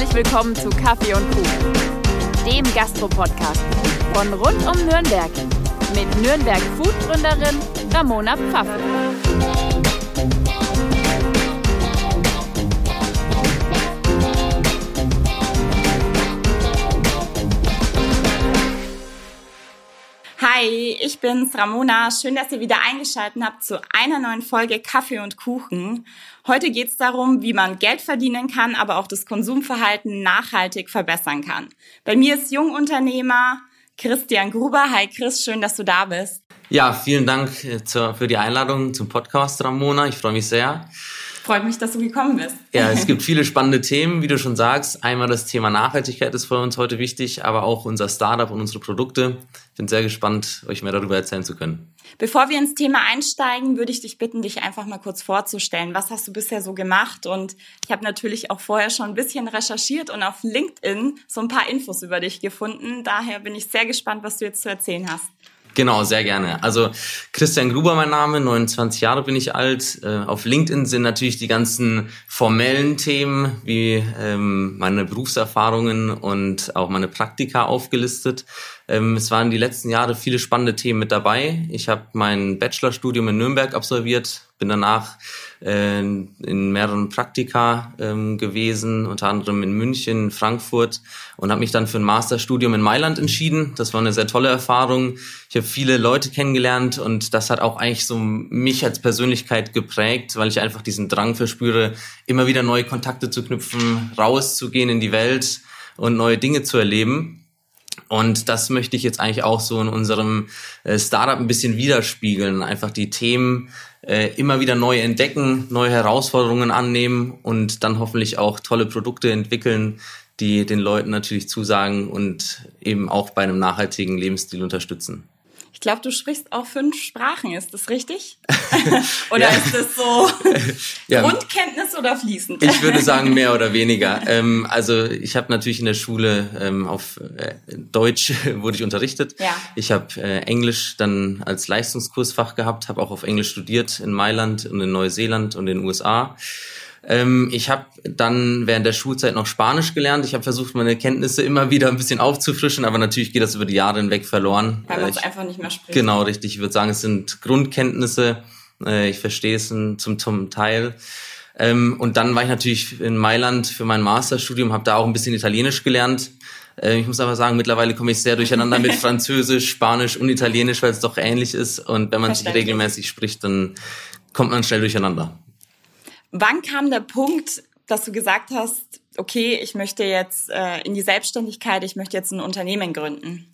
Herzlich willkommen zu Kaffee und Kuchen, dem Gastro-Podcast von rund um Nürnberg mit Nürnberg Food-Gründerin Ramona Pfaffe. Hi, ich bin's, Ramona. Schön, dass ihr wieder eingeschaltet habt zu einer neuen Folge Kaffee und Kuchen. Heute geht's darum, wie man Geld verdienen kann, aber auch das Konsumverhalten nachhaltig verbessern kann. Bei mir ist Jungunternehmer Christian Gruber. Hi Chris, schön, dass du da bist. Ja, vielen Dank äh, für die Einladung zum Podcast, Ramona. Ich freue mich sehr. Freut mich, dass du gekommen bist. Ja, es gibt viele spannende Themen, wie du schon sagst. Einmal das Thema Nachhaltigkeit ist für uns heute wichtig, aber auch unser Startup und unsere Produkte. Ich bin sehr gespannt, euch mehr darüber erzählen zu können. Bevor wir ins Thema einsteigen, würde ich dich bitten, dich einfach mal kurz vorzustellen. Was hast du bisher so gemacht? Und ich habe natürlich auch vorher schon ein bisschen recherchiert und auf LinkedIn so ein paar Infos über dich gefunden. Daher bin ich sehr gespannt, was du jetzt zu erzählen hast. Genau, sehr gerne. Also Christian Gruber mein Name, 29 Jahre bin ich alt. Äh, auf LinkedIn sind natürlich die ganzen formellen Themen wie ähm, meine Berufserfahrungen und auch meine Praktika aufgelistet. Ähm, es waren die letzten Jahre viele spannende Themen mit dabei. Ich habe mein Bachelorstudium in Nürnberg absolviert, bin danach äh, in mehreren Praktika ähm, gewesen, unter anderem in München, Frankfurt und habe mich dann für ein Masterstudium in Mailand entschieden. Das war eine sehr tolle Erfahrung. Ich habe viele Leute kennengelernt und das hat auch eigentlich so mich als Persönlichkeit geprägt, weil ich einfach diesen Drang verspüre, immer wieder neue Kontakte zu knüpfen, rauszugehen in die Welt und neue Dinge zu erleben. Und das möchte ich jetzt eigentlich auch so in unserem äh, Startup ein bisschen widerspiegeln. Einfach die Themen äh, immer wieder neu entdecken, neue Herausforderungen annehmen und dann hoffentlich auch tolle Produkte entwickeln, die den Leuten natürlich zusagen und eben auch bei einem nachhaltigen Lebensstil unterstützen. Ich glaube, du sprichst auch fünf Sprachen, ist das richtig? oder ja. ist das so ja. Grundkenntnis oder fließend? Ich würde sagen mehr oder weniger. Ähm, also ich habe natürlich in der Schule ähm, auf äh, Deutsch wurde ich unterrichtet. Ja. Ich habe äh, Englisch dann als Leistungskursfach gehabt, habe auch auf Englisch studiert in Mailand und in Neuseeland und in den USA. Ähm, ich habe dann während der Schulzeit noch Spanisch gelernt. Ich habe versucht, meine Kenntnisse immer wieder ein bisschen aufzufrischen, aber natürlich geht das über die Jahre hinweg verloren. Weil man es einfach nicht mehr spricht. Genau, richtig. Ich würde sagen, es sind Grundkenntnisse. Äh, ich verstehe es zum, zum Teil. Ähm, und dann war ich natürlich in Mailand für mein Masterstudium, habe da auch ein bisschen Italienisch gelernt. Äh, ich muss aber sagen, mittlerweile komme ich sehr durcheinander mit Französisch, Spanisch und Italienisch, weil es doch ähnlich ist. Und wenn man sich regelmäßig spricht, dann kommt man schnell durcheinander. Wann kam der Punkt, dass du gesagt hast, okay, ich möchte jetzt äh, in die Selbstständigkeit, ich möchte jetzt ein Unternehmen gründen?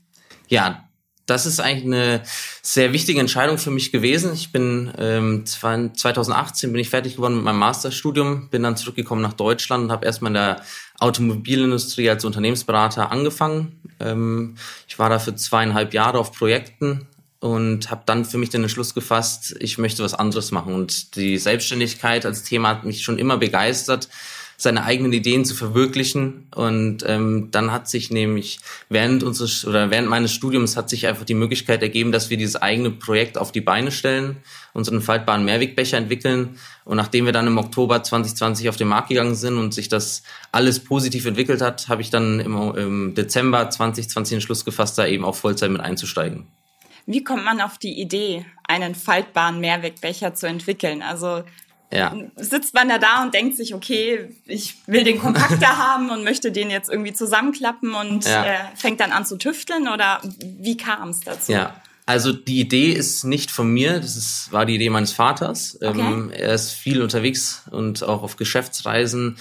Ja, das ist eigentlich eine sehr wichtige Entscheidung für mich gewesen. Ich bin ähm, 2018 bin ich fertig geworden mit meinem Masterstudium, bin dann zurückgekommen nach Deutschland und habe erstmal in der Automobilindustrie als Unternehmensberater angefangen. Ähm, ich war da für zweieinhalb Jahre auf Projekten, und habe dann für mich den Entschluss gefasst, ich möchte was anderes machen. Und die Selbstständigkeit als Thema hat mich schon immer begeistert, seine eigenen Ideen zu verwirklichen. Und ähm, dann hat sich nämlich während unseres oder während meines Studiums hat sich einfach die Möglichkeit ergeben, dass wir dieses eigene Projekt auf die Beine stellen, unseren faltbaren Mehrwegbecher entwickeln. Und nachdem wir dann im Oktober 2020 auf den Markt gegangen sind und sich das alles positiv entwickelt hat, habe ich dann im, im Dezember 2020 den Schluss gefasst, da eben auch Vollzeit mit einzusteigen. Wie kommt man auf die Idee, einen faltbaren Mehrwegbecher zu entwickeln? Also ja. sitzt man da da und denkt sich, okay, ich will den kompakter haben und möchte den jetzt irgendwie zusammenklappen und ja. äh, fängt dann an zu tüfteln oder wie kam es dazu? Ja. Also die Idee ist nicht von mir, das ist, war die Idee meines Vaters. Okay. Ähm, er ist viel unterwegs und auch auf Geschäftsreisen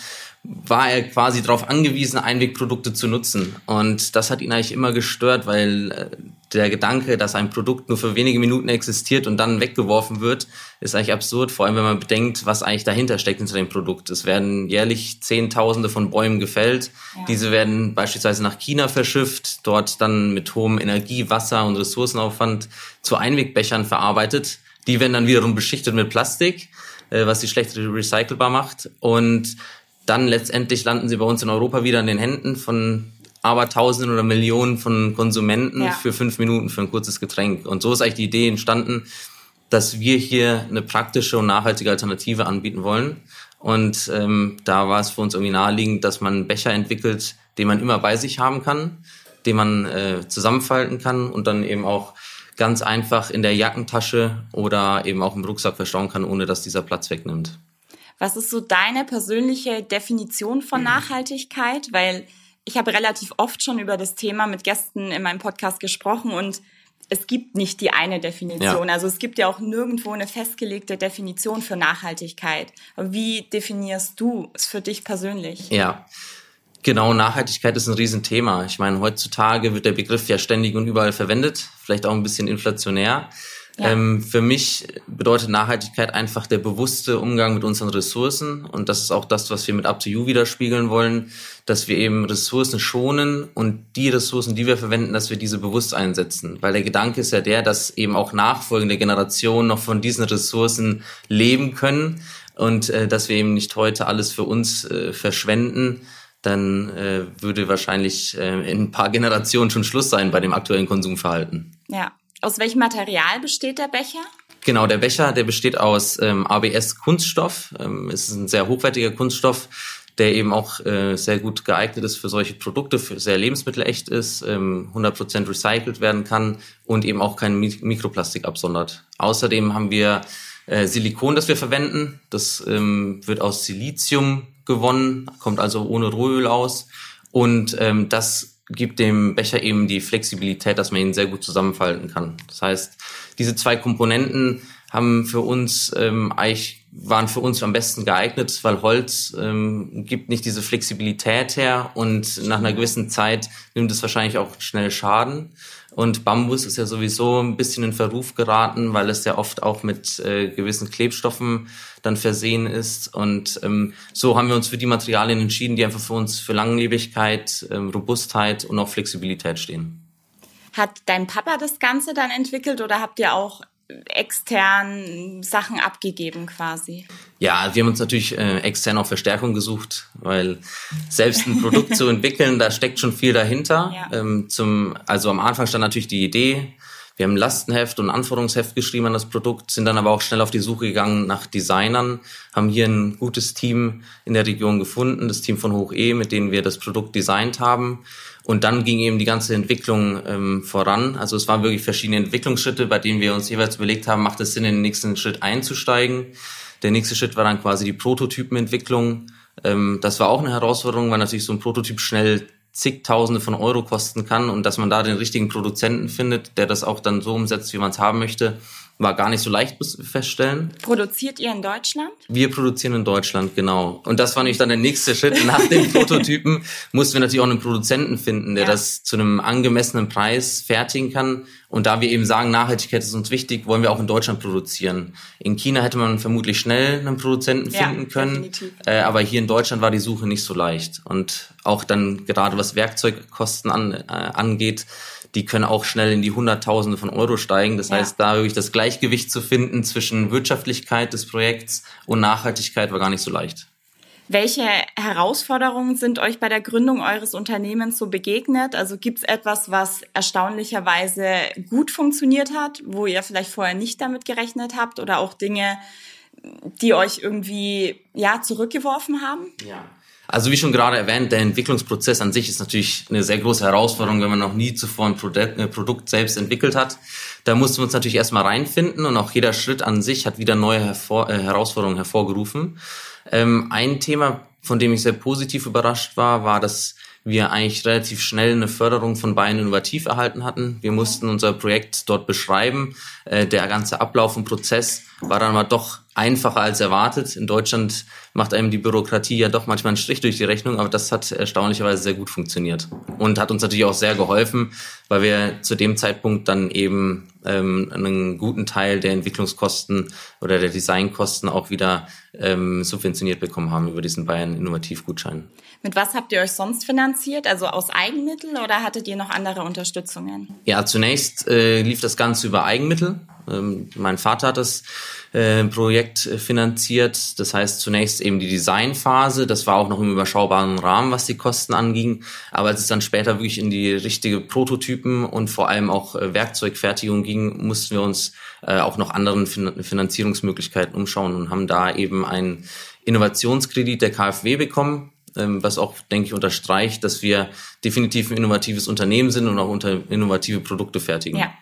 war er quasi darauf angewiesen, Einwegprodukte zu nutzen. Und das hat ihn eigentlich immer gestört, weil äh, der Gedanke, dass ein Produkt nur für wenige Minuten existiert und dann weggeworfen wird, ist eigentlich absurd, vor allem wenn man bedenkt, was eigentlich dahinter steckt hinter dem Produkt. Es werden jährlich Zehntausende von Bäumen gefällt. Ja. Diese werden beispielsweise nach China verschifft, dort dann mit hohem Energie, Wasser und Ressourcenaufwand zu Einwegbechern verarbeitet. Die werden dann wiederum beschichtet mit Plastik, äh, was sie schlecht recycelbar macht. Und dann letztendlich landen sie bei uns in Europa wieder in den Händen von aber Tausenden oder Millionen von Konsumenten ja. für fünf Minuten für ein kurzes Getränk. Und so ist eigentlich die Idee entstanden, dass wir hier eine praktische und nachhaltige Alternative anbieten wollen. Und ähm, da war es für uns irgendwie naheliegend, dass man einen Becher entwickelt, den man immer bei sich haben kann, den man äh, zusammenfalten kann und dann eben auch ganz einfach in der Jackentasche oder eben auch im Rucksack verstauen kann, ohne dass dieser Platz wegnimmt. Was ist so deine persönliche Definition von Nachhaltigkeit? Weil ich habe relativ oft schon über das Thema mit Gästen in meinem Podcast gesprochen und es gibt nicht die eine Definition. Ja. Also es gibt ja auch nirgendwo eine festgelegte Definition für Nachhaltigkeit. Wie definierst du es für dich persönlich? Ja. Genau, Nachhaltigkeit ist ein Riesenthema. Ich meine, heutzutage wird der Begriff ja ständig und überall verwendet, vielleicht auch ein bisschen inflationär. Ja. Ähm, für mich bedeutet Nachhaltigkeit einfach der bewusste Umgang mit unseren Ressourcen. Und das ist auch das, was wir mit Up to You widerspiegeln wollen, dass wir eben Ressourcen schonen und die Ressourcen, die wir verwenden, dass wir diese bewusst einsetzen. Weil der Gedanke ist ja der, dass eben auch nachfolgende Generationen noch von diesen Ressourcen leben können und äh, dass wir eben nicht heute alles für uns äh, verschwenden, dann äh, würde wahrscheinlich äh, in ein paar Generationen schon Schluss sein bei dem aktuellen Konsumverhalten. Ja, aus welchem Material besteht der Becher? Genau, der Becher, der besteht aus ähm, ABS Kunststoff. Ähm, es ist ein sehr hochwertiger Kunststoff, der eben auch äh, sehr gut geeignet ist für solche Produkte, für sehr lebensmittelecht ist, ähm, 100% recycelt werden kann und eben auch kein Mikroplastik absondert. Außerdem haben wir äh, Silikon, das wir verwenden. Das ähm, wird aus Silizium gewonnen, kommt also ohne Rohöl aus. Und ähm, das gibt dem Becher eben die Flexibilität, dass man ihn sehr gut zusammenfalten kann. Das heißt, diese zwei Komponenten haben für uns ähm, eigentlich waren für uns am besten geeignet, weil Holz ähm, gibt nicht diese Flexibilität her und nach einer gewissen Zeit nimmt es wahrscheinlich auch schnell Schaden. Und Bambus ist ja sowieso ein bisschen in Verruf geraten, weil es ja oft auch mit äh, gewissen Klebstoffen dann versehen ist. Und ähm, so haben wir uns für die Materialien entschieden, die einfach für uns für Langlebigkeit, ähm, Robustheit und auch Flexibilität stehen. Hat dein Papa das Ganze dann entwickelt oder habt ihr auch extern Sachen abgegeben quasi? Ja, wir haben uns natürlich äh, extern auch Verstärkung gesucht, weil selbst ein Produkt zu entwickeln, da steckt schon viel dahinter. Ja. Ähm, zum, also am Anfang stand natürlich die Idee. Wir haben Lastenheft und Anforderungsheft geschrieben an das Produkt, sind dann aber auch schnell auf die Suche gegangen nach Designern, haben hier ein gutes Team in der Region gefunden, das Team von Hoch E, mit denen wir das Produkt designt haben und dann ging eben die ganze Entwicklung ähm, voran. Also es waren wirklich verschiedene Entwicklungsschritte, bei denen wir uns jeweils überlegt haben, macht es Sinn, in den nächsten Schritt einzusteigen. Der nächste Schritt war dann quasi die Prototypenentwicklung. Ähm, das war auch eine Herausforderung, weil natürlich so ein Prototyp schnell zigtausende von Euro kosten kann und dass man da den richtigen Produzenten findet, der das auch dann so umsetzt, wie man es haben möchte, war gar nicht so leicht feststellen. Produziert ihr in Deutschland? Wir produzieren in Deutschland, genau. Und das war nämlich dann der nächste Schritt. Nach den Prototypen mussten wir natürlich auch einen Produzenten finden, der ja. das zu einem angemessenen Preis fertigen kann. Und da wir eben sagen, Nachhaltigkeit ist uns wichtig, wollen wir auch in Deutschland produzieren. In China hätte man vermutlich schnell einen Produzenten finden ja, können, äh, aber hier in Deutschland war die Suche nicht so leicht. Und auch dann gerade was Werkzeugkosten an, äh, angeht, die können auch schnell in die Hunderttausende von Euro steigen. Das ja. heißt, da wirklich das Gleichgewicht zu finden zwischen Wirtschaftlichkeit des Projekts und Nachhaltigkeit war gar nicht so leicht. Welche Herausforderungen sind euch bei der Gründung eures Unternehmens so begegnet? Also gibt es etwas, was erstaunlicherweise gut funktioniert hat, wo ihr vielleicht vorher nicht damit gerechnet habt oder auch Dinge, die euch irgendwie ja zurückgeworfen haben? Ja. Also wie schon gerade erwähnt, der Entwicklungsprozess an sich ist natürlich eine sehr große Herausforderung, wenn man noch nie zuvor ein Produkt, ein Produkt selbst entwickelt hat. Da mussten wir uns natürlich erstmal reinfinden und auch jeder Schritt an sich hat wieder neue Hervor äh, Herausforderungen hervorgerufen. Ähm, ein Thema, von dem ich sehr positiv überrascht war, war, dass wir eigentlich relativ schnell eine Förderung von Bayern Innovativ erhalten hatten. Wir mussten unser Projekt dort beschreiben. Äh, der ganze Ablauf und Prozess war dann aber doch einfacher als erwartet. In Deutschland macht einem die Bürokratie ja doch manchmal einen Strich durch die Rechnung, aber das hat erstaunlicherweise sehr gut funktioniert und hat uns natürlich auch sehr geholfen, weil wir zu dem Zeitpunkt dann eben ähm, einen guten Teil der Entwicklungskosten oder der Designkosten auch wieder ähm, subventioniert bekommen haben über diesen Bayern Innovativgutschein. Mit was habt ihr euch sonst finanziert? Also aus Eigenmitteln oder hattet ihr noch andere Unterstützungen? Ja, zunächst äh, lief das Ganze über Eigenmittel. Ähm, mein Vater hat das äh, Projekt finanziert. Das heißt zunächst eben die Designphase. Das war auch noch im überschaubaren Rahmen, was die Kosten anging. Aber als es dann später wirklich in die richtige Prototypen und vor allem auch äh, Werkzeugfertigung ging, mussten wir uns äh, auch noch anderen fin Finanzierungsmöglichkeiten umschauen und haben da eben ein Innovationskredit der KfW bekommen, ähm, was auch, denke ich, unterstreicht, dass wir definitiv ein innovatives Unternehmen sind und auch unter innovative Produkte fertigen. Ja.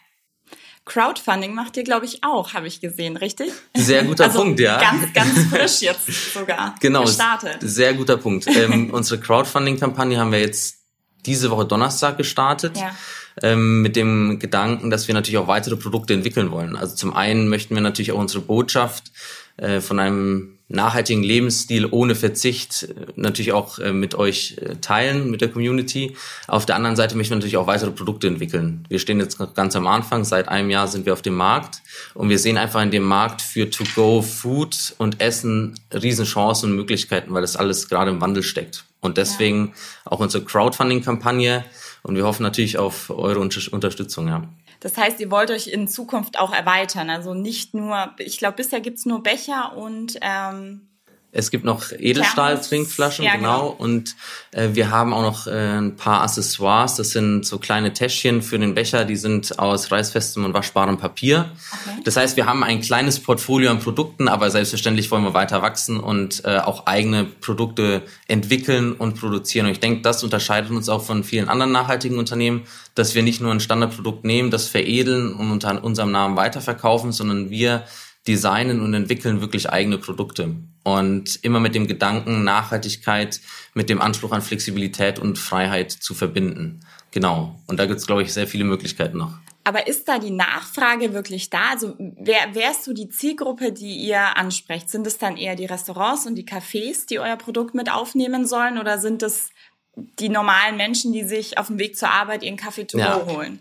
Crowdfunding macht ihr, glaube ich, auch, habe ich gesehen, richtig? Sehr guter also Punkt, ja. Ganz, ganz frisch jetzt sogar genau, gestartet. Sehr guter Punkt. ähm, unsere Crowdfunding-Kampagne haben wir jetzt diese Woche Donnerstag gestartet. Ja. Ähm, mit dem Gedanken, dass wir natürlich auch weitere Produkte entwickeln wollen. Also zum einen möchten wir natürlich auch unsere Botschaft äh, von einem nachhaltigen Lebensstil ohne Verzicht äh, natürlich auch äh, mit euch äh, teilen, mit der Community. Auf der anderen Seite möchten wir natürlich auch weitere Produkte entwickeln. Wir stehen jetzt ganz am Anfang, seit einem Jahr sind wir auf dem Markt und wir sehen einfach in dem Markt für To-Go-Food und Essen Riesenchancen und Möglichkeiten, weil das alles gerade im Wandel steckt. Und deswegen ja. auch unsere Crowdfunding-Kampagne und wir hoffen natürlich auf eure Unterstützung, ja. Das heißt, ihr wollt euch in Zukunft auch erweitern. Also nicht nur, ich glaube, bisher gibt's nur Becher und ähm, es gibt noch Edelstahl-Trinkflaschen, ja, genau. genau. Und äh, wir haben auch noch äh, ein paar Accessoires. Das sind so kleine Täschchen für den Becher. Die sind aus reißfestem und waschbarem Papier. Okay. Das heißt, wir haben ein kleines Portfolio an Produkten, aber selbstverständlich wollen wir weiter wachsen und äh, auch eigene Produkte entwickeln und produzieren. Und ich denke, das unterscheidet uns auch von vielen anderen nachhaltigen Unternehmen, dass wir nicht nur ein Standardprodukt nehmen, das veredeln und unter unserem Namen weiterverkaufen, sondern wir designen und entwickeln wirklich eigene Produkte. Und immer mit dem Gedanken, Nachhaltigkeit mit dem Anspruch an Flexibilität und Freiheit zu verbinden. Genau. Und da gibt es, glaube ich, sehr viele Möglichkeiten noch. Aber ist da die Nachfrage wirklich da? Also wer, wer ist so die Zielgruppe, die ihr ansprecht? Sind es dann eher die Restaurants und die Cafés, die euer Produkt mit aufnehmen sollen? Oder sind es die normalen Menschen, die sich auf dem Weg zur Arbeit ihren Kaffee to ja. holen?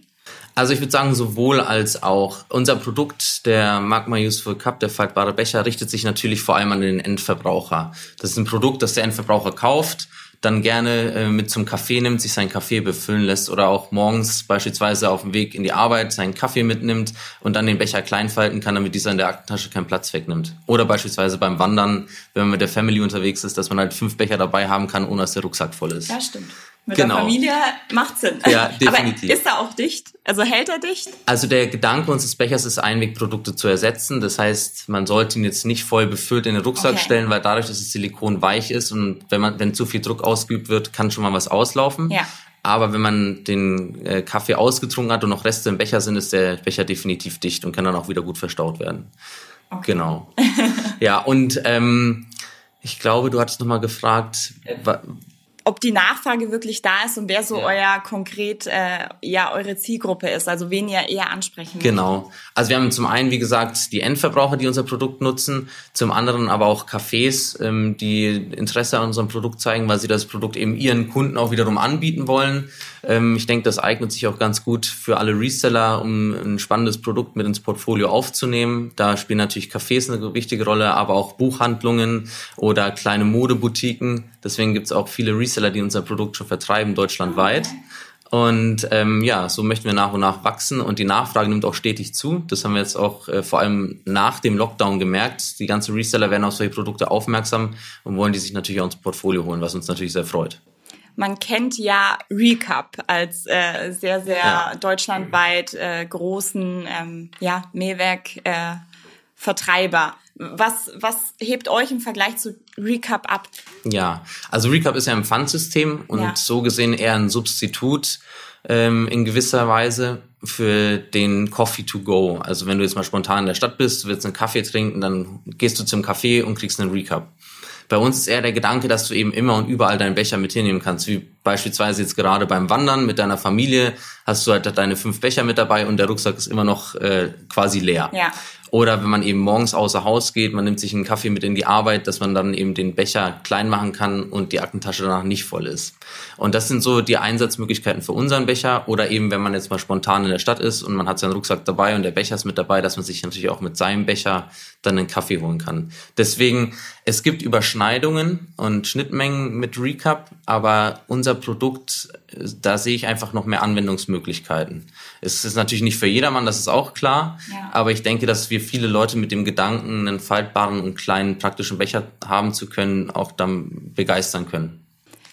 Also ich würde sagen, sowohl als auch. Unser Produkt, der Magma Useful Cup, der faltbare Becher, richtet sich natürlich vor allem an den Endverbraucher. Das ist ein Produkt, das der Endverbraucher kauft, dann gerne äh, mit zum Kaffee nimmt, sich seinen Kaffee befüllen lässt oder auch morgens beispielsweise auf dem Weg in die Arbeit seinen Kaffee mitnimmt und dann den Becher kleinfalten kann, damit dieser in der Aktentasche keinen Platz wegnimmt. Oder beispielsweise beim Wandern, wenn man mit der Family unterwegs ist, dass man halt fünf Becher dabei haben kann, ohne dass der Rucksack voll ist. Ja, stimmt. Mit genau. der Familie macht Sinn. Ja, definitiv. Aber ist er auch dicht? Also hält er dicht? Also der Gedanke unseres Bechers ist, Einwegprodukte zu ersetzen. Das heißt, man sollte ihn jetzt nicht voll befüllt in den Rucksack okay. stellen, weil dadurch, dass das Silikon weich ist und wenn man, wenn zu viel Druck ausgeübt wird, kann schon mal was auslaufen. Ja. Aber wenn man den äh, Kaffee ausgetrunken hat und noch Reste im Becher sind, ist der Becher definitiv dicht und kann dann auch wieder gut verstaut werden. Okay. Genau. ja, und ähm, ich glaube, du hattest nochmal gefragt, äh, ob die Nachfrage wirklich da ist und wer so ja. euer konkret äh, ja eure Zielgruppe ist, also wen ihr eher ansprechen. Genau. Also wir haben zum einen, wie gesagt, die Endverbraucher, die unser Produkt nutzen, zum anderen aber auch Cafés, ähm, die Interesse an unserem Produkt zeigen, weil sie das Produkt eben ihren Kunden auch wiederum anbieten wollen. Ähm, ich denke, das eignet sich auch ganz gut für alle Reseller, um ein spannendes Produkt mit ins Portfolio aufzunehmen. Da spielen natürlich Cafés eine wichtige Rolle, aber auch Buchhandlungen oder kleine Modeboutiquen. Deswegen gibt es auch viele Reseller, die unser Produkt schon vertreiben, deutschlandweit. Und ähm, ja, so möchten wir nach und nach wachsen und die Nachfrage nimmt auch stetig zu. Das haben wir jetzt auch äh, vor allem nach dem Lockdown gemerkt. Die ganzen Reseller werden auf solche Produkte aufmerksam und wollen die sich natürlich auch ins Portfolio holen, was uns natürlich sehr freut man kennt ja Recap als äh, sehr, sehr ja. deutschlandweit äh, großen ähm, ja, Mehrwerk-Vertreiber. Äh, was, was hebt euch im Vergleich zu Recap ab? Ja, also Recap ist ja ein Pfandsystem und ja. so gesehen eher ein Substitut ähm, in gewisser Weise für den Coffee to go. Also wenn du jetzt mal spontan in der Stadt bist, willst einen Kaffee trinken, dann gehst du zum Kaffee und kriegst einen Recap. Bei uns ist eher der Gedanke, dass du eben immer und überall deinen Becher mit hinnehmen kannst, wie beispielsweise jetzt gerade beim Wandern mit deiner Familie hast du halt deine fünf Becher mit dabei und der Rucksack ist immer noch äh, quasi leer. Ja. Oder wenn man eben morgens außer Haus geht, man nimmt sich einen Kaffee mit in die Arbeit, dass man dann eben den Becher klein machen kann und die Aktentasche danach nicht voll ist. Und das sind so die Einsatzmöglichkeiten für unseren Becher. Oder eben, wenn man jetzt mal spontan in der Stadt ist und man hat seinen Rucksack dabei und der Becher ist mit dabei, dass man sich natürlich auch mit seinem Becher dann einen Kaffee holen kann. Deswegen, es gibt Überschneidungen und Schnittmengen mit Recap, aber unser Produkt, da sehe ich einfach noch mehr Anwendungsmöglichkeiten. Es ist natürlich nicht für jedermann, das ist auch klar, ja. aber ich denke, dass wir viele Leute mit dem Gedanken, einen faltbaren und kleinen praktischen Becher haben zu können, auch dann begeistern können.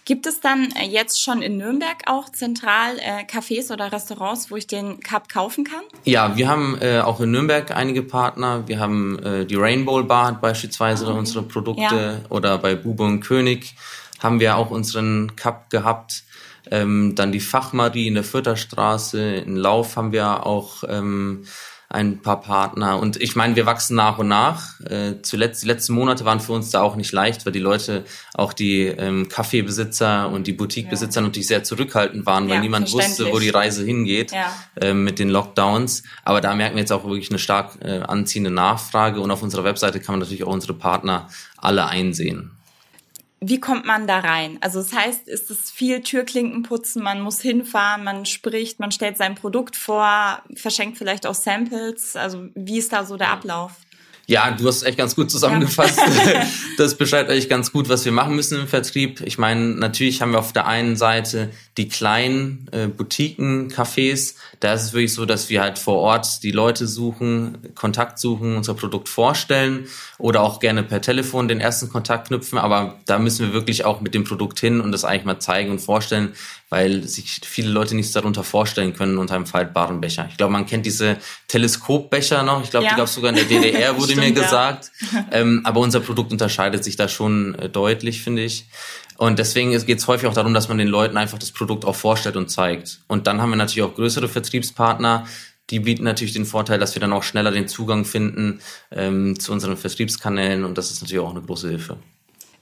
Gibt es dann äh, jetzt schon in Nürnberg auch zentral äh, Cafés oder Restaurants, wo ich den Cup kaufen kann? Ja, wir haben äh, auch in Nürnberg einige Partner. Wir haben äh, die Rainbow Bar beispielsweise oh, okay. unsere Produkte ja. oder bei Bube und König haben wir auch unseren Cup gehabt. Ähm, dann die Fachmarie in der Fürtherstraße. In Lauf haben wir auch ähm, ein paar Partner. Und ich meine, wir wachsen nach und nach. Äh, zuletzt, die letzten Monate waren für uns da auch nicht leicht, weil die Leute, auch die ähm, Kaffeebesitzer und die Boutiquebesitzer ja. natürlich sehr zurückhaltend waren, weil ja, niemand wusste, wo die Reise hingeht ja. äh, mit den Lockdowns. Aber da merken wir jetzt auch wirklich eine stark äh, anziehende Nachfrage. Und auf unserer Webseite kann man natürlich auch unsere Partner alle einsehen. Wie kommt man da rein? Also das heißt, ist es viel Türklinken putzen, man muss hinfahren, man spricht, man stellt sein Produkt vor, verschenkt vielleicht auch Samples. Also wie ist da so der Ablauf? Ja, du hast echt ganz gut zusammengefasst. Ja. das beschreibt eigentlich ganz gut, was wir machen müssen im Vertrieb. Ich meine, natürlich haben wir auf der einen Seite die kleinen äh, Boutiquen, Cafés. Da ist es wirklich so, dass wir halt vor Ort die Leute suchen, Kontakt suchen, unser Produkt vorstellen oder auch gerne per Telefon den ersten Kontakt knüpfen. Aber da müssen wir wirklich auch mit dem Produkt hin und das eigentlich mal zeigen und vorstellen, weil sich viele Leute nichts darunter vorstellen können unter einem faltbaren Becher. Ich glaube, man kennt diese Teleskopbecher noch. Ich glaube, ja. die gab es sogar in der DDR, wurde Stimmt, mir gesagt. Ja. Ähm, aber unser Produkt unterscheidet sich da schon äh, deutlich, finde ich. Und deswegen geht es häufig auch darum, dass man den Leuten einfach das Produkt auch vorstellt und zeigt. Und dann haben wir natürlich auch größere Vertriebspartner, die bieten natürlich den Vorteil, dass wir dann auch schneller den Zugang finden ähm, zu unseren Vertriebskanälen und das ist natürlich auch eine große Hilfe.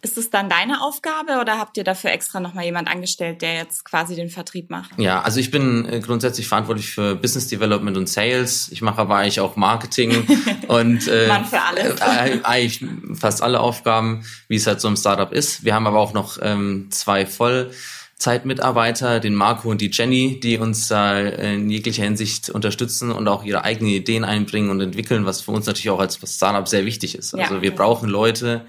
Ist es dann deine Aufgabe oder habt ihr dafür extra nochmal jemand angestellt, der jetzt quasi den Vertrieb macht? Ja, also ich bin äh, grundsätzlich verantwortlich für Business Development und Sales. Ich mache aber eigentlich auch Marketing und äh, Mann für alles. Äh, eigentlich fast alle Aufgaben, wie es halt so im Startup ist. Wir haben aber auch noch ähm, zwei Vollzeitmitarbeiter, den Marco und die Jenny, die uns da in jeglicher Hinsicht unterstützen und auch ihre eigenen Ideen einbringen und entwickeln, was für uns natürlich auch als Startup sehr wichtig ist. Also ja. wir brauchen Leute,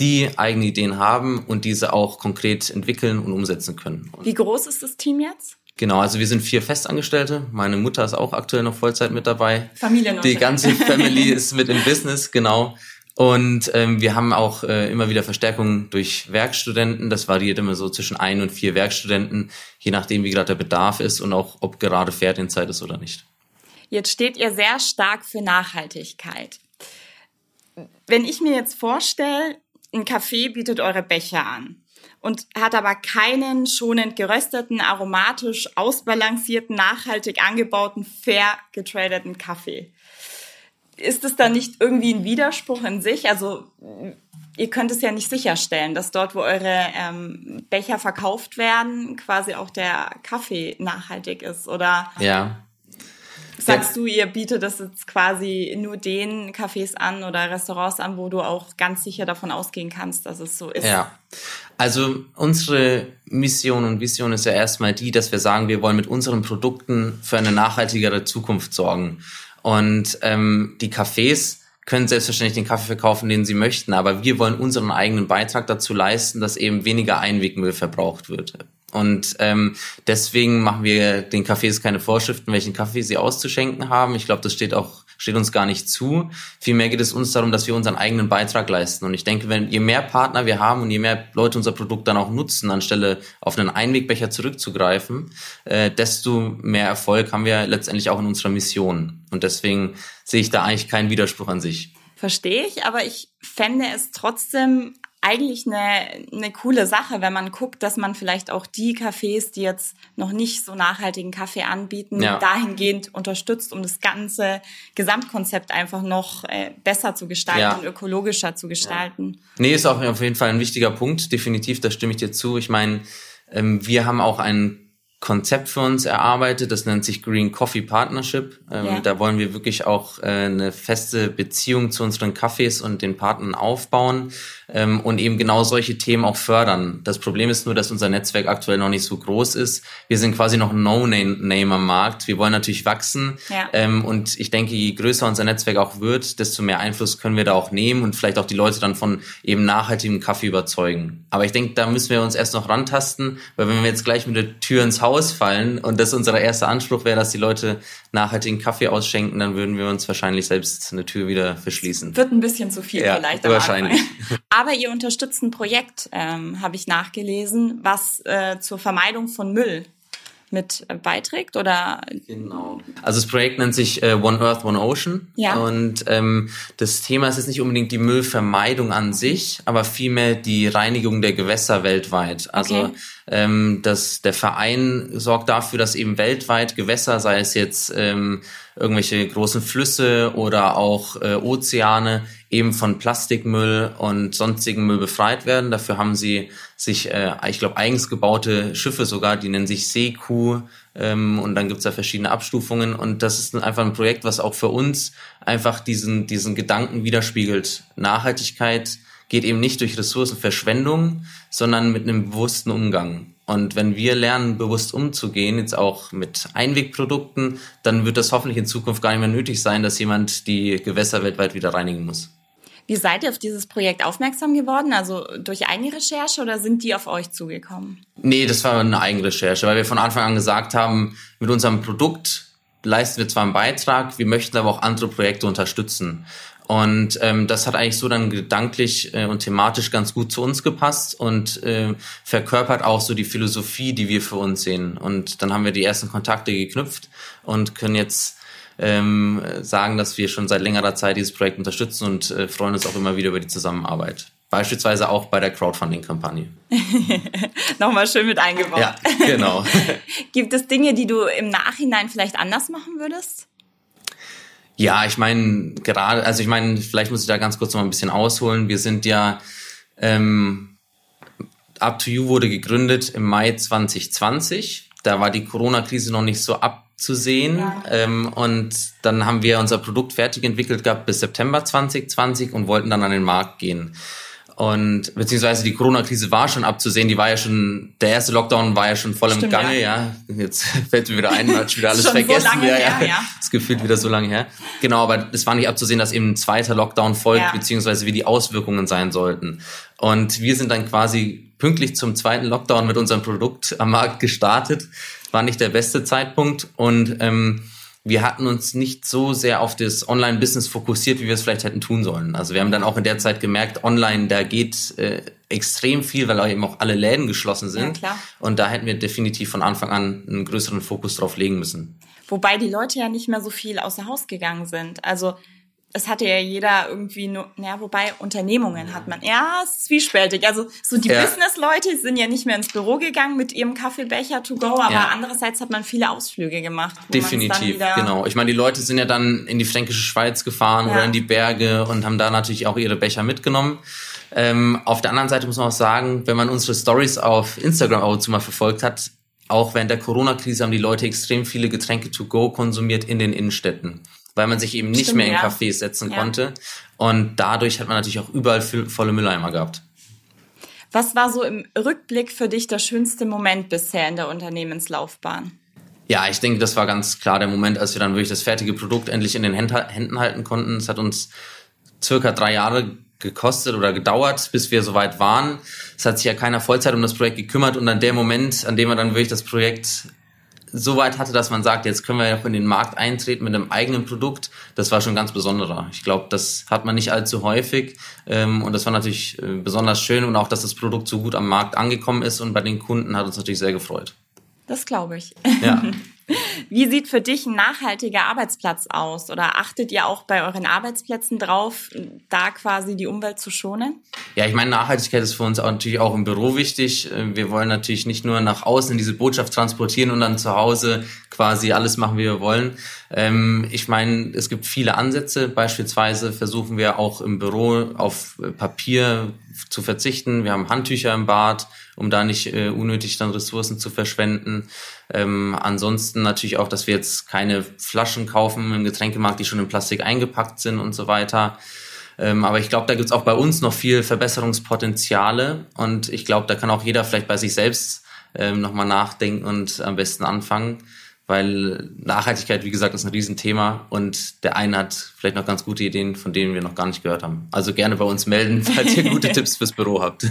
die eigene Ideen haben und diese auch konkret entwickeln und umsetzen können. Wie groß ist das Team jetzt? Genau, also wir sind vier Festangestellte. Meine Mutter ist auch aktuell noch Vollzeit mit dabei. Familie noch. Die ganze Family ist mit im Business, genau. Und ähm, wir haben auch äh, immer wieder Verstärkung durch Werkstudenten. Das variiert immer so zwischen ein und vier Werkstudenten, je nachdem, wie gerade der Bedarf ist und auch, ob gerade Ferienzeit ist oder nicht. Jetzt steht ihr sehr stark für Nachhaltigkeit. Wenn ich mir jetzt vorstelle, ein Café bietet eure Becher an und hat aber keinen schonend gerösteten, aromatisch ausbalancierten, nachhaltig angebauten, fair getradeten Kaffee. Ist es dann nicht irgendwie ein Widerspruch in sich? Also ihr könnt es ja nicht sicherstellen, dass dort, wo eure ähm, Becher verkauft werden, quasi auch der Kaffee nachhaltig ist, oder? Ja. Sagst du, ihr bietet das jetzt quasi nur den Cafés an oder Restaurants an, wo du auch ganz sicher davon ausgehen kannst, dass es so ist? Ja. Also unsere Mission und Vision ist ja erstmal die, dass wir sagen, wir wollen mit unseren Produkten für eine nachhaltigere Zukunft sorgen. Und ähm, die Cafés können selbstverständlich den Kaffee verkaufen, den sie möchten, aber wir wollen unseren eigenen Beitrag dazu leisten, dass eben weniger Einwegmüll verbraucht wird. Und ähm, deswegen machen wir den Cafés keine Vorschriften, welchen Kaffee sie auszuschenken haben. Ich glaube, das steht auch steht uns gar nicht zu. Vielmehr geht es uns darum, dass wir unseren eigenen Beitrag leisten. Und ich denke, wenn je mehr Partner wir haben und je mehr Leute unser Produkt dann auch nutzen, anstelle auf einen Einwegbecher zurückzugreifen, äh, desto mehr Erfolg haben wir letztendlich auch in unserer Mission. Und deswegen sehe ich da eigentlich keinen Widerspruch an sich. Verstehe ich, aber ich fände es trotzdem eigentlich eine, eine coole Sache, wenn man guckt, dass man vielleicht auch die Cafés, die jetzt noch nicht so nachhaltigen Kaffee anbieten, ja. dahingehend unterstützt, um das ganze Gesamtkonzept einfach noch äh, besser zu gestalten ja. und ökologischer zu gestalten. Ja. Nee, ist auch auf jeden Fall ein wichtiger Punkt, definitiv, da stimme ich dir zu. Ich meine, ähm, wir haben auch einen Konzept für uns erarbeitet. Das nennt sich Green Coffee Partnership. Ähm, ja. Da wollen wir wirklich auch äh, eine feste Beziehung zu unseren Cafés und den Partnern aufbauen ähm, und eben genau solche Themen auch fördern. Das Problem ist nur, dass unser Netzwerk aktuell noch nicht so groß ist. Wir sind quasi noch No-Name am Markt. Wir wollen natürlich wachsen. Ja. Ähm, und ich denke, je größer unser Netzwerk auch wird, desto mehr Einfluss können wir da auch nehmen und vielleicht auch die Leute dann von eben nachhaltigem Kaffee überzeugen. Aber ich denke, da müssen wir uns erst noch rantasten, weil wenn wir jetzt gleich mit der Tür ins Haus ausfallen und das unser erster Anspruch wäre, dass die Leute nachhaltigen Kaffee ausschenken, dann würden wir uns wahrscheinlich selbst eine Tür wieder verschließen. Wird ein bisschen zu viel ja, vielleicht. Wahrscheinlich. Aber ihr unterstützt ein Projekt, ähm, habe ich nachgelesen, was äh, zur Vermeidung von Müll mit beiträgt oder? Genau. Also das Projekt nennt sich äh, One Earth, One Ocean. Ja. Und ähm, das Thema ist jetzt nicht unbedingt die Müllvermeidung an sich, aber vielmehr die Reinigung der Gewässer weltweit. Also okay. ähm, das, der Verein sorgt dafür, dass eben weltweit Gewässer, sei es jetzt ähm, irgendwelche großen Flüsse oder auch äh, Ozeane, eben von Plastikmüll und sonstigen Müll befreit werden. Dafür haben sie sich, äh, ich glaube, eigens gebaute Schiffe sogar, die nennen sich Seekuh. Ähm, und dann gibt's da verschiedene Abstufungen. Und das ist einfach ein Projekt, was auch für uns einfach diesen, diesen Gedanken widerspiegelt. Nachhaltigkeit geht eben nicht durch Ressourcenverschwendung, sondern mit einem bewussten Umgang. Und wenn wir lernen, bewusst umzugehen, jetzt auch mit Einwegprodukten, dann wird das hoffentlich in Zukunft gar nicht mehr nötig sein, dass jemand die Gewässer weltweit wieder reinigen muss. Wie seid ihr auf dieses Projekt aufmerksam geworden? Also durch eigene Recherche oder sind die auf euch zugekommen? Nee, das war eine eigene Recherche, weil wir von Anfang an gesagt haben, mit unserem Produkt leisten wir zwar einen Beitrag, wir möchten aber auch andere Projekte unterstützen. Und ähm, das hat eigentlich so dann gedanklich äh, und thematisch ganz gut zu uns gepasst und äh, verkörpert auch so die Philosophie, die wir für uns sehen. Und dann haben wir die ersten Kontakte geknüpft und können jetzt ähm, sagen, dass wir schon seit längerer Zeit dieses Projekt unterstützen und äh, freuen uns auch immer wieder über die Zusammenarbeit. Beispielsweise auch bei der Crowdfunding-Kampagne. Nochmal schön mit eingebaut. Ja, genau. Gibt es Dinge, die du im Nachhinein vielleicht anders machen würdest? Ja, ich meine, gerade, also ich meine, vielleicht muss ich da ganz kurz noch mal ein bisschen ausholen. Wir sind ja, ähm, Up to You wurde gegründet im Mai 2020. Da war die Corona-Krise noch nicht so ab zu sehen. Ja. Ähm, und dann haben wir unser Produkt fertig entwickelt gehabt bis September 2020 und wollten dann an den Markt gehen. Und beziehungsweise die Corona-Krise war schon abzusehen, die war ja schon, der erste Lockdown war ja schon voll Stimmt, im Gange, ja. ja. Jetzt fällt mir wieder ein, hat schon wieder alles schon vergessen. So ja, her, ja. Das gefühlt wieder so lange her. Genau, aber es war nicht abzusehen, dass eben ein zweiter Lockdown folgt, ja. beziehungsweise wie die Auswirkungen sein sollten. Und wir sind dann quasi pünktlich zum zweiten Lockdown mit unserem Produkt am Markt gestartet war nicht der beste Zeitpunkt und ähm, wir hatten uns nicht so sehr auf das Online-Business fokussiert, wie wir es vielleicht hätten tun sollen. Also wir haben dann auch in der Zeit gemerkt, online, da geht äh, extrem viel, weil eben auch alle Läden geschlossen sind. Ja. Und da hätten wir definitiv von Anfang an einen größeren Fokus drauf legen müssen. Wobei die Leute ja nicht mehr so viel außer Haus gegangen sind. Also es hatte ja jeder irgendwie nur, naja, wobei Unternehmungen hat man. Ja, es ist zwiespältig. Also so die ja. Business-Leute sind ja nicht mehr ins Büro gegangen mit ihrem Kaffeebecher to go, aber ja. andererseits hat man viele Ausflüge gemacht. Definitiv, genau. Ich meine, die Leute sind ja dann in die fränkische Schweiz gefahren ja. oder in die Berge und haben da natürlich auch ihre Becher mitgenommen. Ähm, auf der anderen Seite muss man auch sagen, wenn man unsere Stories auf Instagram auch zu mal verfolgt hat, auch während der Corona-Krise haben die Leute extrem viele Getränke to go konsumiert in den Innenstädten weil man sich eben nicht Stimmt, mehr in ja. Cafés setzen ja. konnte. Und dadurch hat man natürlich auch überall volle Mülleimer gehabt. Was war so im Rückblick für dich der schönste Moment bisher in der Unternehmenslaufbahn? Ja, ich denke, das war ganz klar der Moment, als wir dann wirklich das fertige Produkt endlich in den Händen halten konnten. Es hat uns circa drei Jahre gekostet oder gedauert, bis wir soweit waren. Es hat sich ja keiner Vollzeit um das Projekt gekümmert und an der Moment, an dem wir dann wirklich das Projekt so weit hatte, dass man sagt, jetzt können wir ja auch in den Markt eintreten mit einem eigenen Produkt, das war schon ganz besonderer. Ich glaube, das hat man nicht allzu häufig ähm, und das war natürlich äh, besonders schön und auch, dass das Produkt so gut am Markt angekommen ist und bei den Kunden hat uns natürlich sehr gefreut. Das glaube ich. Ja. Wie sieht für dich ein nachhaltiger Arbeitsplatz aus? Oder achtet ihr auch bei euren Arbeitsplätzen drauf, da quasi die Umwelt zu schonen? Ja, ich meine, Nachhaltigkeit ist für uns auch natürlich auch im Büro wichtig. Wir wollen natürlich nicht nur nach außen diese Botschaft transportieren und dann zu Hause quasi alles machen, wie wir wollen. Ähm, ich meine, es gibt viele Ansätze. Beispielsweise versuchen wir auch im Büro auf Papier zu verzichten. Wir haben Handtücher im Bad, um da nicht äh, unnötig dann Ressourcen zu verschwenden. Ähm, ansonsten natürlich auch, dass wir jetzt keine Flaschen kaufen im Getränkemarkt, die schon in Plastik eingepackt sind und so weiter. Ähm, aber ich glaube, da gibt's auch bei uns noch viel Verbesserungspotenziale und ich glaube, da kann auch jeder vielleicht bei sich selbst ähm, nochmal nachdenken und am besten anfangen weil Nachhaltigkeit, wie gesagt, ist ein Riesenthema und der eine hat vielleicht noch ganz gute Ideen, von denen wir noch gar nicht gehört haben. Also gerne bei uns melden, falls ihr gute Tipps fürs Büro habt.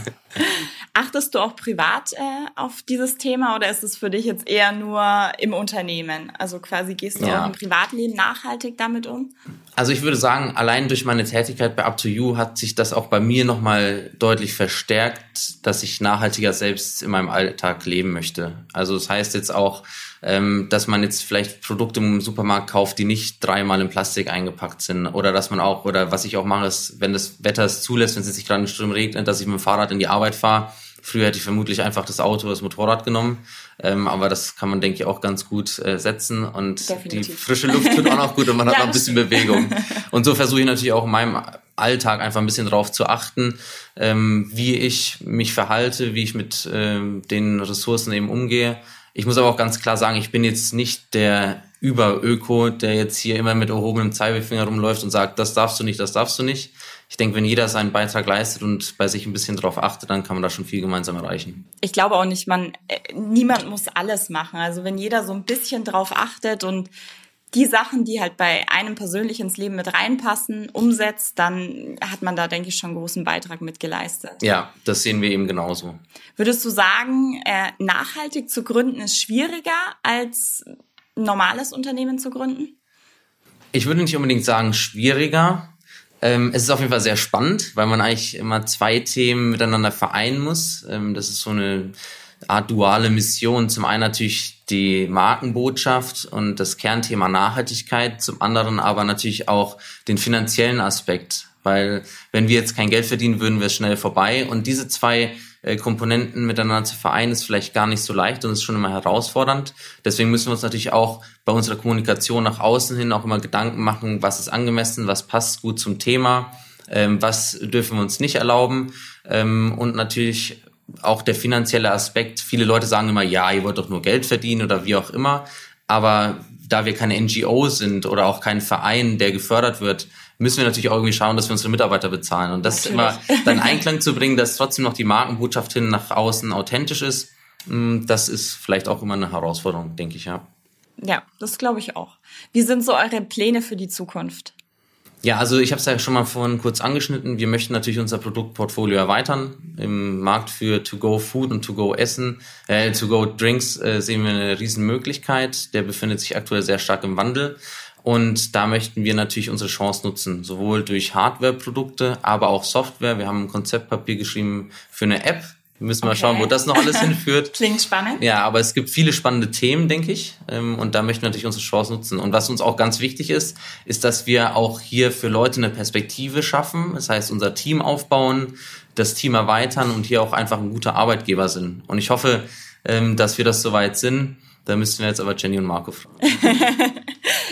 Achtest du auch privat äh, auf dieses Thema oder ist es für dich jetzt eher nur im Unternehmen? Also quasi gehst du ja. auch im Privatleben nachhaltig damit um? Also ich würde sagen, allein durch meine Tätigkeit bei Up2You hat sich das auch bei mir nochmal deutlich verstärkt, dass ich nachhaltiger selbst in meinem Alltag leben möchte. Also das heißt jetzt auch, ähm, dass man jetzt vielleicht Produkte im Supermarkt kauft, die nicht dreimal in Plastik eingepackt sind. Oder dass man auch, oder was ich auch mache, ist, wenn das Wetter es zulässt, wenn es sich gerade eine Stunde regnet, dass ich mit dem Fahrrad in die Arbeit fahre. Früher hätte ich vermutlich einfach das Auto, das Motorrad genommen. Ähm, aber das kann man, denke ich, auch ganz gut äh, setzen. Und Definitiv. die frische Luft tut auch noch gut und man hat noch ein bisschen Bewegung. Und so versuche ich natürlich auch in meinem Alltag einfach ein bisschen drauf zu achten, ähm, wie ich mich verhalte, wie ich mit ähm, den Ressourcen eben umgehe. Ich muss aber auch ganz klar sagen, ich bin jetzt nicht der Überöko, der jetzt hier immer mit erhobenem Zeigefinger rumläuft und sagt, das darfst du nicht, das darfst du nicht. Ich denke, wenn jeder seinen Beitrag leistet und bei sich ein bisschen drauf achtet, dann kann man da schon viel gemeinsam erreichen. Ich glaube auch nicht, man, äh, niemand muss alles machen. Also wenn jeder so ein bisschen drauf achtet und die Sachen, die halt bei einem persönlich ins Leben mit reinpassen, umsetzt, dann hat man da, denke ich, schon einen großen Beitrag mitgeleistet. Ja, das sehen wir eben genauso. Würdest du sagen, äh, nachhaltig zu gründen ist schwieriger als ein normales Unternehmen zu gründen? Ich würde nicht unbedingt sagen schwieriger. Ähm, es ist auf jeden Fall sehr spannend, weil man eigentlich immer zwei Themen miteinander vereinen muss. Ähm, das ist so eine Art duale Mission. Zum einen natürlich die Markenbotschaft und das Kernthema Nachhaltigkeit, zum anderen aber natürlich auch den finanziellen Aspekt. Weil wenn wir jetzt kein Geld verdienen, würden wir schnell vorbei. Und diese zwei äh, Komponenten miteinander zu vereinen, ist vielleicht gar nicht so leicht und ist schon immer herausfordernd. Deswegen müssen wir uns natürlich auch bei unserer Kommunikation nach außen hin auch immer Gedanken machen, was ist angemessen, was passt gut zum Thema, ähm, was dürfen wir uns nicht erlauben. Ähm, und natürlich auch der finanzielle Aspekt. Viele Leute sagen immer, ja, ihr wollt doch nur Geld verdienen oder wie auch immer. Aber da wir keine NGO sind oder auch kein Verein, der gefördert wird, müssen wir natürlich auch irgendwie schauen, dass wir unsere Mitarbeiter bezahlen. Und das natürlich. immer dann Einklang zu bringen, dass trotzdem noch die Markenbotschaft hin nach außen authentisch ist, mm, das ist vielleicht auch immer eine Herausforderung, denke ich, ja. Ja, das glaube ich auch. Wie sind so eure Pläne für die Zukunft? Ja, also ich habe es ja schon mal vorhin kurz angeschnitten. Wir möchten natürlich unser Produktportfolio erweitern. Im Markt für To-Go-Food und To-Go-Essen, äh, To-Go-Drinks äh, sehen wir eine Riesenmöglichkeit. Der befindet sich aktuell sehr stark im Wandel. Und da möchten wir natürlich unsere Chance nutzen, sowohl durch Hardware-Produkte, aber auch Software. Wir haben ein Konzeptpapier geschrieben für eine App, wir müssen mal okay. schauen, wo das noch alles hinführt. Klingt spannend. Ja, aber es gibt viele spannende Themen, denke ich. Ähm, und da möchten wir natürlich unsere Chance nutzen. Und was uns auch ganz wichtig ist, ist, dass wir auch hier für Leute eine Perspektive schaffen. Das heißt, unser Team aufbauen, das Team erweitern und hier auch einfach ein guter Arbeitgeber sind. Und ich hoffe, ähm, dass wir das soweit sind. Da müssten wir jetzt aber Jenny und Marco fragen.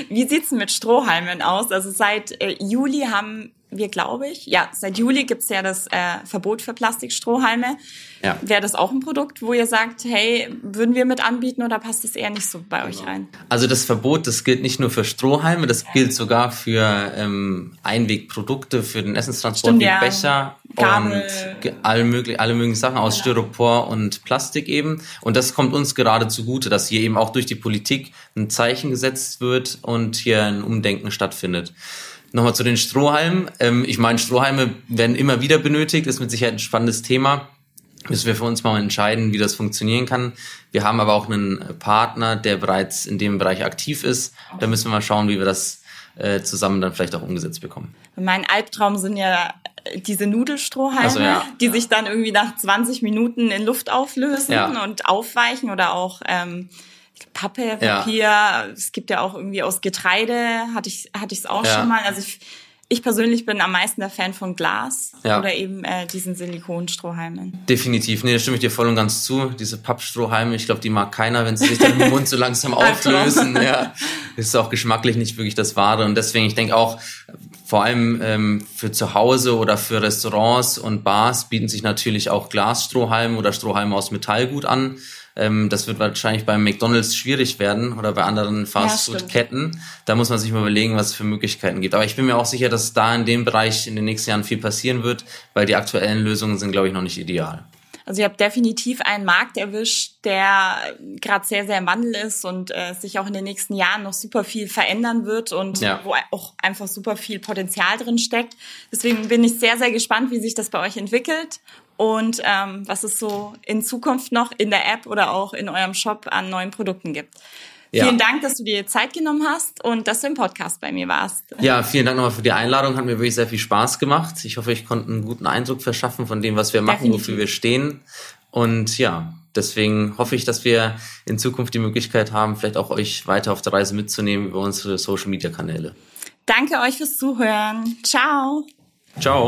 Wie sieht's mit Strohhalmen aus? Also seit äh, Juli haben wir, glaube ich, ja, seit Juli gibt's ja das äh, Verbot für Plastikstrohhalme. Ja. Wäre das auch ein Produkt, wo ihr sagt, hey, würden wir mit anbieten oder passt das eher nicht so bei euch rein? Also das Verbot, das gilt nicht nur für Strohhalme, das gilt sogar für ähm, Einwegprodukte, für den Essenstransport Stimmt, wie ja. Becher Gabel. und alle, möglichen, alle möglichen Sachen aus genau. Styropor und Plastik eben. Und das kommt uns gerade zugute, dass hier eben auch durch die Politik ein Zeichen gesetzt wird und hier ein Umdenken stattfindet. Nochmal zu den Strohhalmen. Ähm, ich meine, Strohhalme werden immer wieder benötigt, ist mit Sicherheit ein spannendes Thema. Müssen wir für uns mal entscheiden, wie das funktionieren kann. Wir haben aber auch einen Partner, der bereits in dem Bereich aktiv ist. Da müssen wir mal schauen, wie wir das äh, zusammen dann vielleicht auch umgesetzt bekommen. Mein Albtraum sind ja diese Nudelstrohhalme, so, ja. die ja. sich dann irgendwie nach 20 Minuten in Luft auflösen ja. und aufweichen oder auch ähm, Pappe, Papier. Ja. Es gibt ja auch irgendwie aus Getreide, hatte ich hatte ich es auch ja. schon mal. Also ich, ich persönlich bin am meisten der Fan von Glas ja. oder eben äh, diesen Silikonstrohhalmen. Definitiv, nee, da stimme ich dir voll und ganz zu. Diese Pappstrohhalme, ich glaube, die mag keiner, wenn sie sich dann im Mund so langsam auflösen. ja, ist auch geschmacklich nicht wirklich das Wahre. Und deswegen, ich denke auch, vor allem ähm, für zu Hause oder für Restaurants und Bars bieten sich natürlich auch Glasstrohhalme oder Strohhalme aus Metall gut an. Ähm, das wird wahrscheinlich beim McDonalds schwierig werden oder bei anderen Fastfood-Ketten. Ja, da muss man sich mal überlegen, was es für Möglichkeiten gibt. Aber ich bin mir auch sicher, dass da in dem Bereich in den nächsten Jahren viel passieren wird, weil die aktuellen Lösungen sind, glaube ich, noch nicht ideal. Also ihr habt definitiv einen Markt erwischt, der gerade sehr, sehr im Wandel ist und äh, sich auch in den nächsten Jahren noch super viel verändern wird und ja. wo auch einfach super viel Potenzial drin steckt. Deswegen bin ich sehr, sehr gespannt, wie sich das bei euch entwickelt und ähm, was es so in Zukunft noch in der App oder auch in eurem Shop an neuen Produkten gibt. Ja. Vielen Dank, dass du dir Zeit genommen hast und dass du im Podcast bei mir warst. Ja, vielen Dank nochmal für die Einladung. Hat mir wirklich sehr viel Spaß gemacht. Ich hoffe, ich konnte einen guten Eindruck verschaffen von dem, was wir machen, Definitiv. wofür wir stehen. Und ja, deswegen hoffe ich, dass wir in Zukunft die Möglichkeit haben, vielleicht auch euch weiter auf der Reise mitzunehmen über unsere Social Media Kanäle. Danke euch fürs Zuhören. Ciao. Ciao.